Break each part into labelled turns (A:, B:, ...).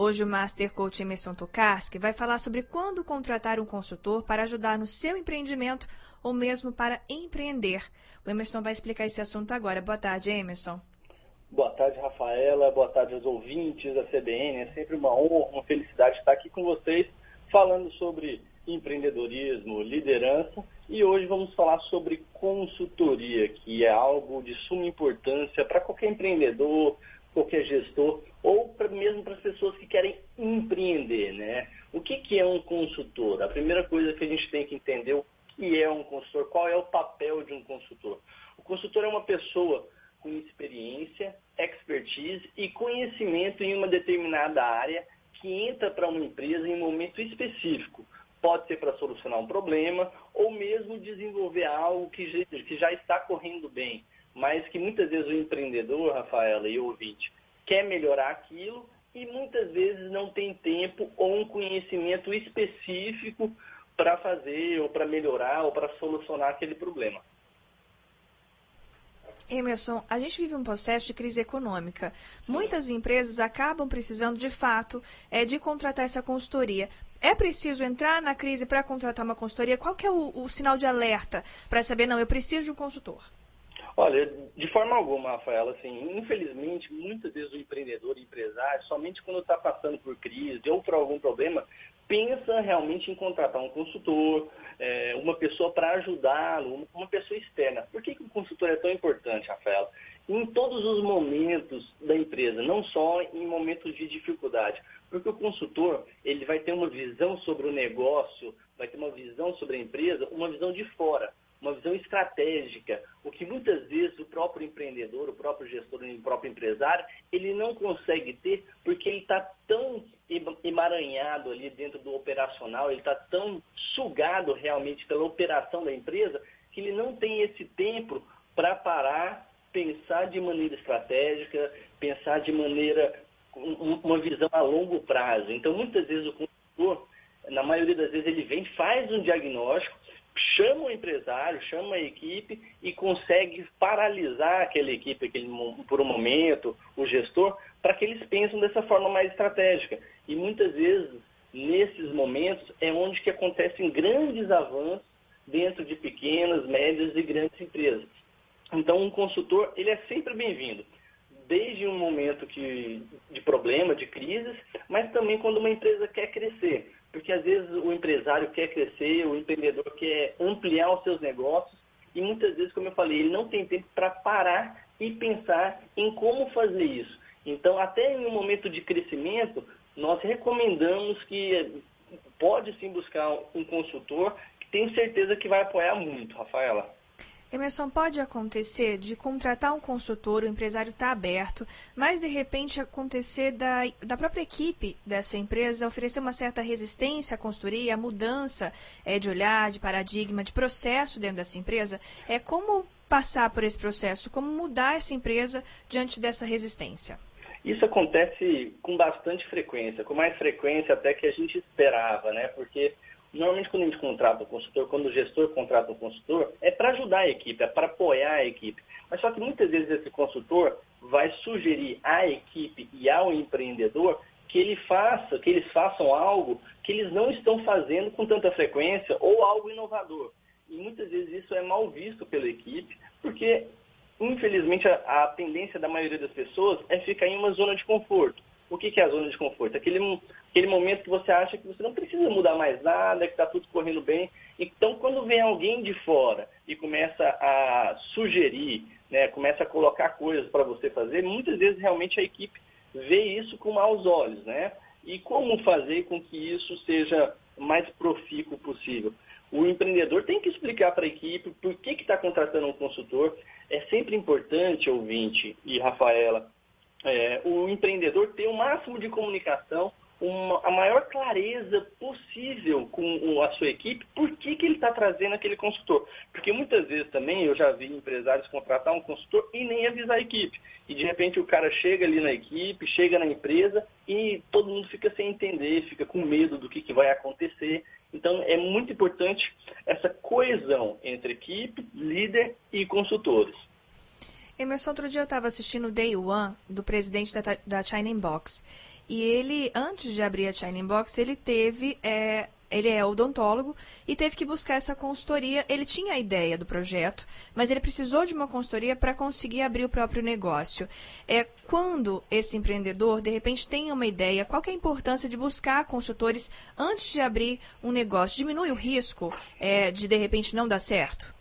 A: Hoje o Master Coach Emerson Tokarski vai falar sobre quando contratar um consultor para ajudar no seu empreendimento ou mesmo para empreender. O Emerson vai explicar esse assunto agora. Boa tarde, Emerson.
B: Boa tarde, Rafaela. Boa tarde aos ouvintes da CBN. É sempre uma honra, uma felicidade estar aqui com vocês falando sobre empreendedorismo, liderança e hoje vamos falar sobre consultoria, que é algo de suma importância para qualquer empreendedor, qualquer gestor ou pra, mesmo para as pessoas que querem empreender, né? O que, que é um consultor? A primeira coisa que a gente tem que entender o que é um consultor, qual é o papel de um consultor. O consultor é uma pessoa com experiência, expertise e conhecimento em uma determinada área que entra para uma empresa em um momento específico. Pode ser para solucionar um problema ou mesmo desenvolver algo que já, que já está correndo bem, mas que muitas vezes o empreendedor, Rafaela e o ouvinte, quer melhorar aquilo e muitas vezes não tem tempo ou um conhecimento específico para fazer ou para melhorar ou para solucionar aquele problema.
A: Emerson, a gente vive um processo de crise econômica. Muitas empresas acabam precisando, de fato, é, de contratar essa consultoria. É preciso entrar na crise para contratar uma consultoria? Qual que é o, o sinal de alerta para saber, não, eu preciso de um consultor?
B: Olha, de forma alguma, Rafaela, assim, infelizmente, muitas vezes o empreendedor, o empresário, somente quando está passando por crise ou por algum problema, pensa realmente em contratar um consultor, é, uma pessoa para ajudá-lo, uma pessoa externa. Por que, que o consultor é tão importante, Rafael? Em todos os momentos da empresa, não só em momentos de dificuldade. Porque o consultor, ele vai ter uma visão sobre o negócio, vai ter uma visão sobre a empresa, uma visão de fora uma visão estratégica, o que muitas vezes o próprio empreendedor, o próprio gestor, o próprio empresário, ele não consegue ter porque ele está tão emaranhado ali dentro do operacional, ele está tão sugado realmente pela operação da empresa, que ele não tem esse tempo para parar, pensar de maneira estratégica, pensar de maneira, uma visão a longo prazo. Então, muitas vezes o consultor, na maioria das vezes, ele vem, faz um diagnóstico, chama o empresário, chama a equipe e consegue paralisar aquela equipe aquele, por um momento, o gestor, para que eles pensem dessa forma mais estratégica. E muitas vezes, nesses momentos, é onde que acontecem grandes avanços dentro de pequenas, médias e grandes empresas. Então, um consultor, ele é sempre bem-vindo, desde um momento que, de problema, de crises, mas também quando uma empresa quer crescer porque às vezes o empresário quer crescer, o empreendedor quer ampliar os seus negócios e muitas vezes, como eu falei, ele não tem tempo para parar e pensar em como fazer isso. Então, até em um momento de crescimento, nós recomendamos que pode sim buscar um consultor que tem certeza que vai apoiar muito, Rafaela.
A: Emerson, pode acontecer de contratar um consultor, o empresário está aberto, mas de repente acontecer da, da própria equipe dessa empresa oferecer uma certa resistência à consultoria, à mudança é, de olhar, de paradigma, de processo dentro dessa empresa. É como passar por esse processo, como mudar essa empresa diante dessa resistência?
B: Isso acontece com bastante frequência, com mais frequência até que a gente esperava, né? Porque Normalmente, quando a gente contrata um consultor, quando o gestor contrata um consultor, é para ajudar a equipe, é para apoiar a equipe. Mas só que muitas vezes esse consultor vai sugerir à equipe e ao empreendedor que ele faça, que eles façam algo que eles não estão fazendo com tanta frequência ou algo inovador. E muitas vezes isso é mal visto pela equipe, porque infelizmente a, a tendência da maioria das pessoas é ficar em uma zona de conforto. O que, que é a zona de conforto? Aquele, aquele momento que você acha que você não precisa mudar mais nada, que está tudo correndo bem. Então, quando vem alguém de fora e começa a sugerir, né, começa a colocar coisas para você fazer, muitas vezes realmente a equipe vê isso com maus olhos, né? E como fazer com que isso seja mais profícuo possível? O empreendedor tem que explicar para a equipe por que está contratando um consultor. É sempre importante, ouvinte e Rafaela, é, o empreendedor ter o máximo de comunicação, uma, a maior clareza possível com a sua equipe, por que, que ele está trazendo aquele consultor. Porque muitas vezes também eu já vi empresários contratar um consultor e nem avisar a equipe. E de repente o cara chega ali na equipe, chega na empresa e todo mundo fica sem entender, fica com medo do que, que vai acontecer. Então é muito importante essa coesão entre equipe, líder e consultores.
A: Emerson, outro dia eu estava assistindo o Day One do presidente da, da China Inbox. e ele, antes de abrir a China Box, ele teve é, ele é odontólogo e teve que buscar essa consultoria. Ele tinha a ideia do projeto, mas ele precisou de uma consultoria para conseguir abrir o próprio negócio. É quando esse empreendedor de repente tem uma ideia, qual é a importância de buscar consultores antes de abrir um negócio? Diminui o risco é, de de repente não dar certo?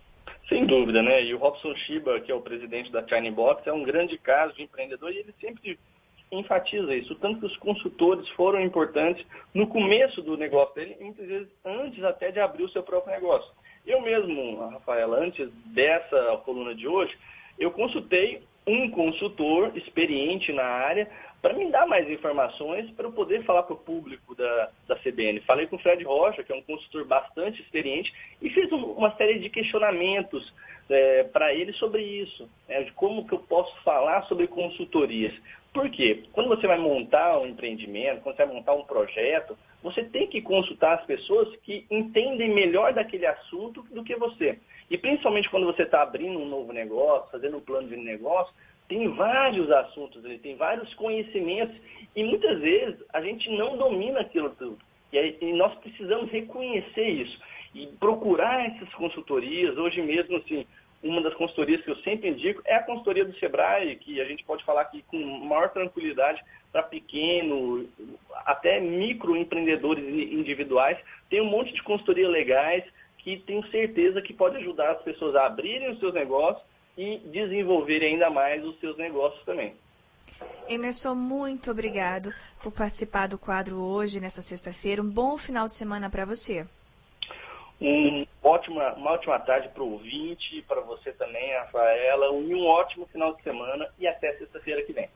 B: Sem dúvida, né? E o Robson Shiba, que é o presidente da China Box, é um grande caso de empreendedor e ele sempre enfatiza isso, tanto que os consultores foram importantes no começo do negócio dele, muitas vezes antes até de abrir o seu próprio negócio. Eu mesmo, Rafaela, antes dessa coluna de hoje, eu consultei um consultor experiente na área para me dar mais informações para eu poder falar para o público da, da CBN. Falei com o Fred Rocha, que é um consultor bastante experiente, e fiz um, uma série de questionamentos é, para ele sobre isso, né, de como que eu posso falar sobre consultorias. Por quê? Quando você vai montar um empreendimento, quando você vai montar um projeto, você tem que consultar as pessoas que entendem melhor daquele assunto do que você. E principalmente quando você está abrindo um novo negócio, fazendo um plano de negócio, tem vários assuntos, ele tem vários conhecimentos e muitas vezes a gente não domina aquilo tudo. E, aí, e nós precisamos reconhecer isso e procurar essas consultorias. Hoje mesmo, assim, uma das consultorias que eu sempre indico é a consultoria do Sebrae, que a gente pode falar aqui com maior tranquilidade para pequeno, até microempreendedores individuais. Tem um monte de consultoria legais que tenho certeza que pode ajudar as pessoas a abrirem os seus negócios e desenvolverem ainda mais os seus negócios também.
A: Emerson, muito obrigado por participar do quadro hoje, nessa sexta-feira. Um bom final de semana para você.
B: Um ótima, uma ótima tarde para o ouvinte, para você também, Rafaela, um ótimo final de semana e até sexta-feira que vem.